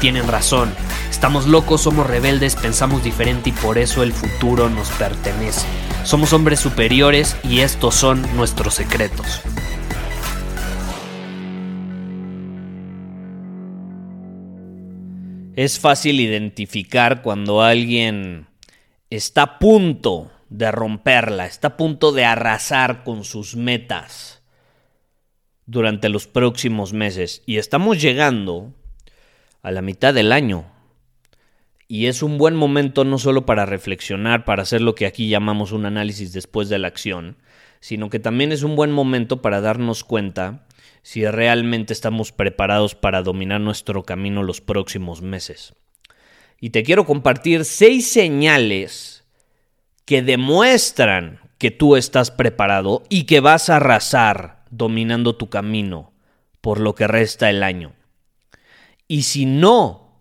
tienen razón. Estamos locos, somos rebeldes, pensamos diferente y por eso el futuro nos pertenece. Somos hombres superiores y estos son nuestros secretos. Es fácil identificar cuando alguien está a punto de romperla, está a punto de arrasar con sus metas durante los próximos meses. Y estamos llegando a la mitad del año. Y es un buen momento no solo para reflexionar, para hacer lo que aquí llamamos un análisis después de la acción, sino que también es un buen momento para darnos cuenta si realmente estamos preparados para dominar nuestro camino los próximos meses. Y te quiero compartir seis señales que demuestran que tú estás preparado y que vas a arrasar dominando tu camino por lo que resta el año. Y si no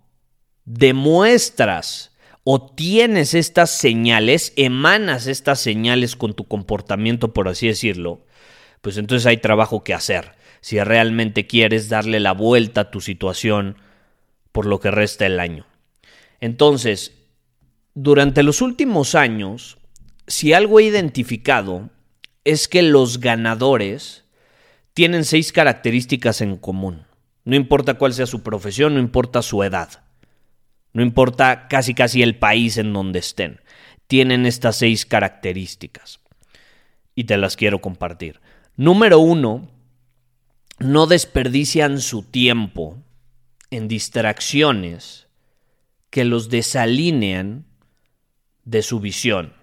demuestras o tienes estas señales, emanas estas señales con tu comportamiento, por así decirlo, pues entonces hay trabajo que hacer. Si realmente quieres darle la vuelta a tu situación por lo que resta el año. Entonces, durante los últimos años, si algo he identificado es que los ganadores tienen seis características en común. No importa cuál sea su profesión, no importa su edad, no importa casi casi el país en donde estén. Tienen estas seis características y te las quiero compartir. Número uno, no desperdician su tiempo en distracciones que los desalinean de su visión.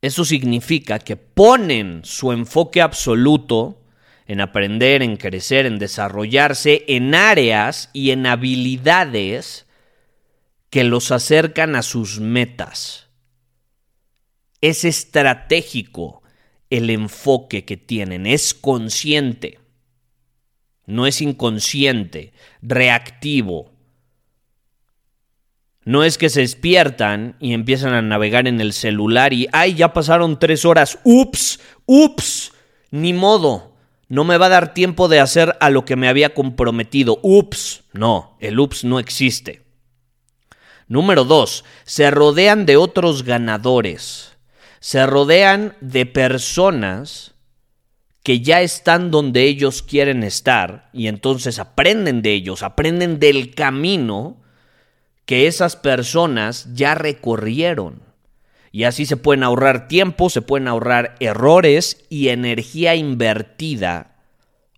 Eso significa que ponen su enfoque absoluto en aprender, en crecer, en desarrollarse en áreas y en habilidades que los acercan a sus metas. Es estratégico el enfoque que tienen, es consciente, no es inconsciente, reactivo. No es que se despiertan y empiezan a navegar en el celular y, ay, ya pasaron tres horas, ups, ups, ni modo no me va a dar tiempo de hacer a lo que me había comprometido. Ups, no, el ups no existe. Número dos, se rodean de otros ganadores. Se rodean de personas que ya están donde ellos quieren estar y entonces aprenden de ellos, aprenden del camino que esas personas ya recorrieron. Y así se pueden ahorrar tiempo, se pueden ahorrar errores y energía invertida,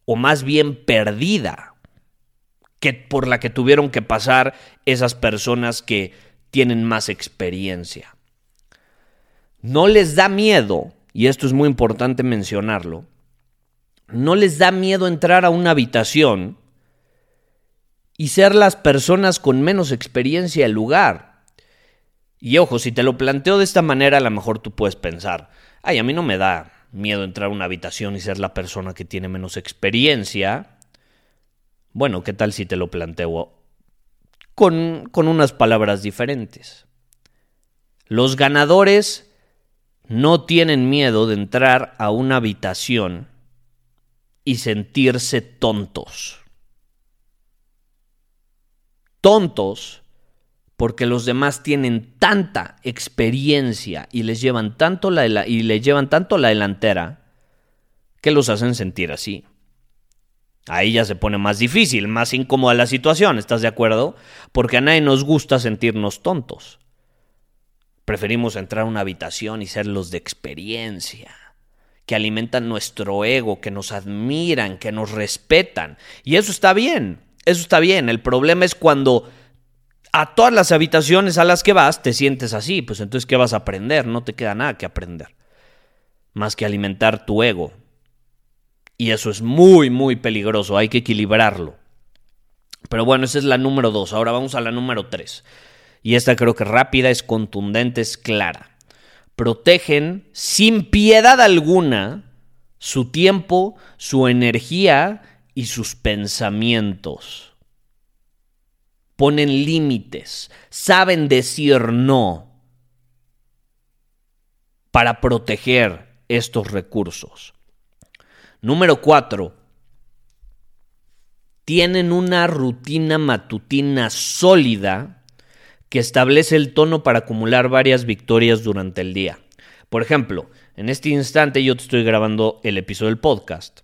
o más bien perdida, que por la que tuvieron que pasar esas personas que tienen más experiencia. No les da miedo, y esto es muy importante mencionarlo, no les da miedo entrar a una habitación y ser las personas con menos experiencia del lugar y ojo, si te lo planteo de esta manera, a lo mejor tú puedes pensar, ay, a mí no me da miedo entrar a una habitación y ser la persona que tiene menos experiencia. Bueno, ¿qué tal si te lo planteo con, con unas palabras diferentes? Los ganadores no tienen miedo de entrar a una habitación y sentirse tontos. Tontos porque los demás tienen tanta experiencia y les llevan tanto la, y les llevan tanto la delantera que los hacen sentir así. Ahí ya se pone más difícil, más incómoda la situación, ¿estás de acuerdo? Porque a nadie nos gusta sentirnos tontos. Preferimos entrar a una habitación y ser los de experiencia, que alimentan nuestro ego, que nos admiran, que nos respetan. Y eso está bien, eso está bien. El problema es cuando a todas las habitaciones a las que vas te sientes así, pues entonces ¿qué vas a aprender? No te queda nada que aprender, más que alimentar tu ego. Y eso es muy, muy peligroso, hay que equilibrarlo. Pero bueno, esa es la número dos. Ahora vamos a la número tres. Y esta creo que rápida, es contundente, es clara. Protegen sin piedad alguna su tiempo, su energía y sus pensamientos. Ponen límites, saben decir no para proteger estos recursos. Número cuatro, tienen una rutina matutina sólida que establece el tono para acumular varias victorias durante el día. Por ejemplo, en este instante yo te estoy grabando el episodio del podcast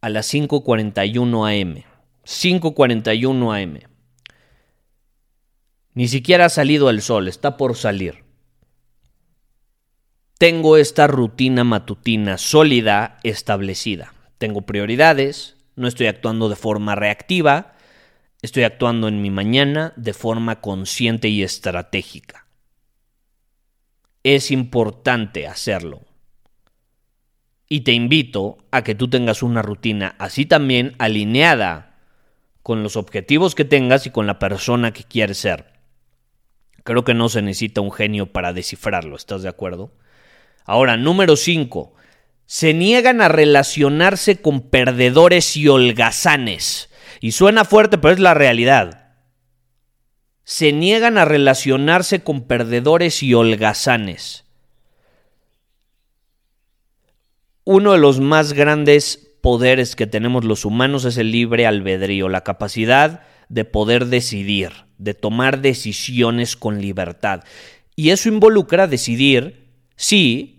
a las 5.41 am. 5.41 am. Ni siquiera ha salido el sol, está por salir. Tengo esta rutina matutina sólida establecida. Tengo prioridades, no estoy actuando de forma reactiva, estoy actuando en mi mañana de forma consciente y estratégica. Es importante hacerlo. Y te invito a que tú tengas una rutina así también alineada con los objetivos que tengas y con la persona que quieres ser. Creo que no se necesita un genio para descifrarlo, ¿estás de acuerdo? Ahora, número 5 se niegan a relacionarse con perdedores y holgazanes. Y suena fuerte, pero es la realidad. Se niegan a relacionarse con perdedores y holgazanes. Uno de los más grandes poderes que tenemos los humanos es el libre albedrío, la capacidad de poder decidir, de tomar decisiones con libertad. Y eso involucra decidir si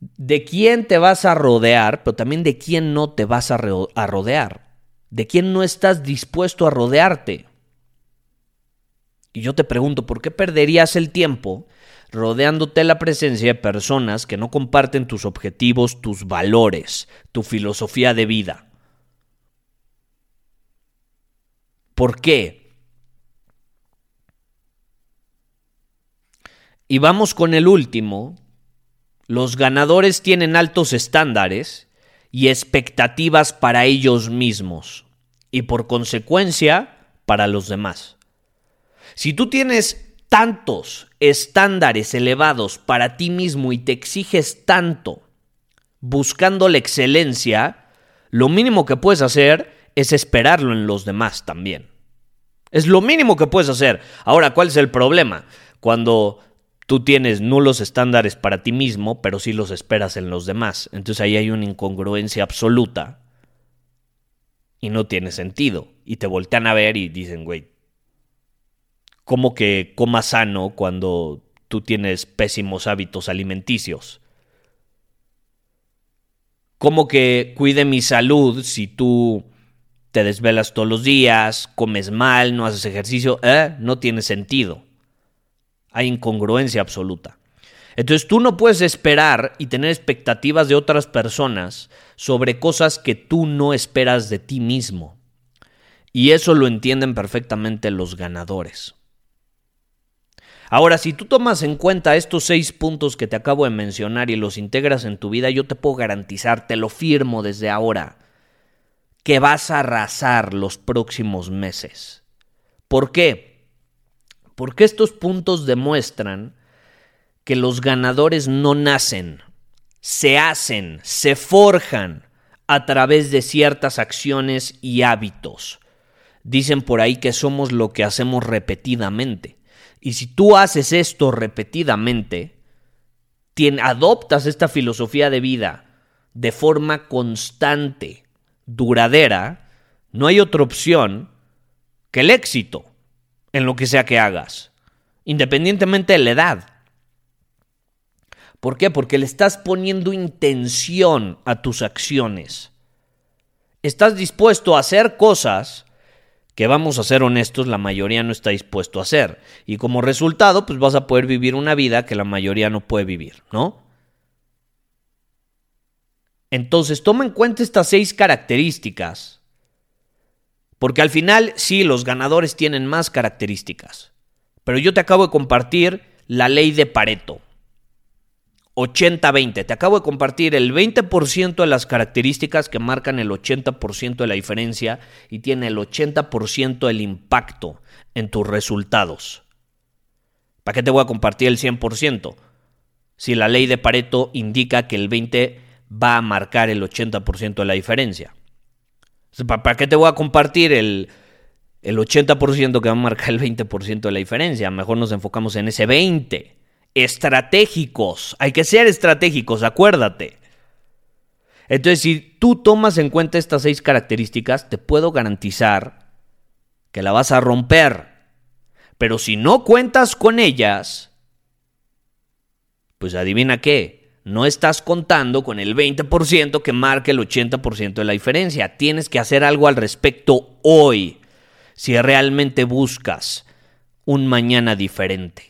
de quién te vas a rodear, pero también de quién no te vas a, rodear, de quién no estás dispuesto a rodearte. Y yo te pregunto, ¿por qué perderías el tiempo rodeándote la presencia de personas que no comparten tus objetivos, tus valores, tu filosofía de vida? ¿Por qué? Y vamos con el último, los ganadores tienen altos estándares y expectativas para ellos mismos y por consecuencia para los demás. Si tú tienes tantos estándares elevados para ti mismo y te exiges tanto buscando la excelencia, lo mínimo que puedes hacer es esperarlo en los demás también. Es lo mínimo que puedes hacer. Ahora, ¿cuál es el problema? Cuando tú tienes nulos estándares para ti mismo, pero sí los esperas en los demás. Entonces ahí hay una incongruencia absoluta y no tiene sentido. Y te voltean a ver y dicen, güey, ¿cómo que coma sano cuando tú tienes pésimos hábitos alimenticios? ¿Cómo que cuide mi salud si tú te desvelas todos los días, comes mal, no haces ejercicio? ¿Eh? No tiene sentido. Hay incongruencia absoluta. Entonces tú no puedes esperar y tener expectativas de otras personas sobre cosas que tú no esperas de ti mismo. Y eso lo entienden perfectamente los ganadores. Ahora, si tú tomas en cuenta estos seis puntos que te acabo de mencionar y los integras en tu vida, yo te puedo garantizar, te lo firmo desde ahora, que vas a arrasar los próximos meses. ¿Por qué? porque estos puntos demuestran que los ganadores no nacen, se hacen, se forjan a través de ciertas acciones y hábitos. Dicen por ahí que somos lo que hacemos repetidamente. Y si tú haces esto repetidamente, adoptas esta filosofía de vida de forma constante, duradera, no hay otra opción que el éxito en lo que sea que hagas, independientemente de la edad. ¿Por qué? Porque le estás poniendo intención a tus acciones. Estás dispuesto a hacer cosas que vamos a ser honestos, la mayoría no está dispuesto a hacer. Y como resultado, pues vas a poder vivir una vida que la mayoría no puede vivir, ¿no? Entonces, toma en cuenta estas seis características Porque al final, sí, los ganadores tienen más características. Pero yo te acabo de compartir la ley de Pareto. 80-20. Te acabo de compartir el 20% de las características que marcan el 80% de la diferencia y tiene el 80% del impacto en tus resultados. ¿Para qué te voy a compartir el 100%? Si la ley de Pareto indica que el 20% va a marcar el 80% de la diferencia. ¿Para qué te voy a compartir el, el 80% que va a marcar el 20% de la diferencia? Mejor nos enfocamos en ese 20% estratégicos. Hay que ser estratégicos, acuérdate. Entonces, si tú tomas en cuenta estas seis características, te puedo garantizar que la vas a romper. Pero si no cuentas con ellas, pues adivina qué, no estás contando con el 20% que marca el 80% de la diferencia. Tienes que hacer algo al respecto hoy, si realmente buscas un mañana diferente.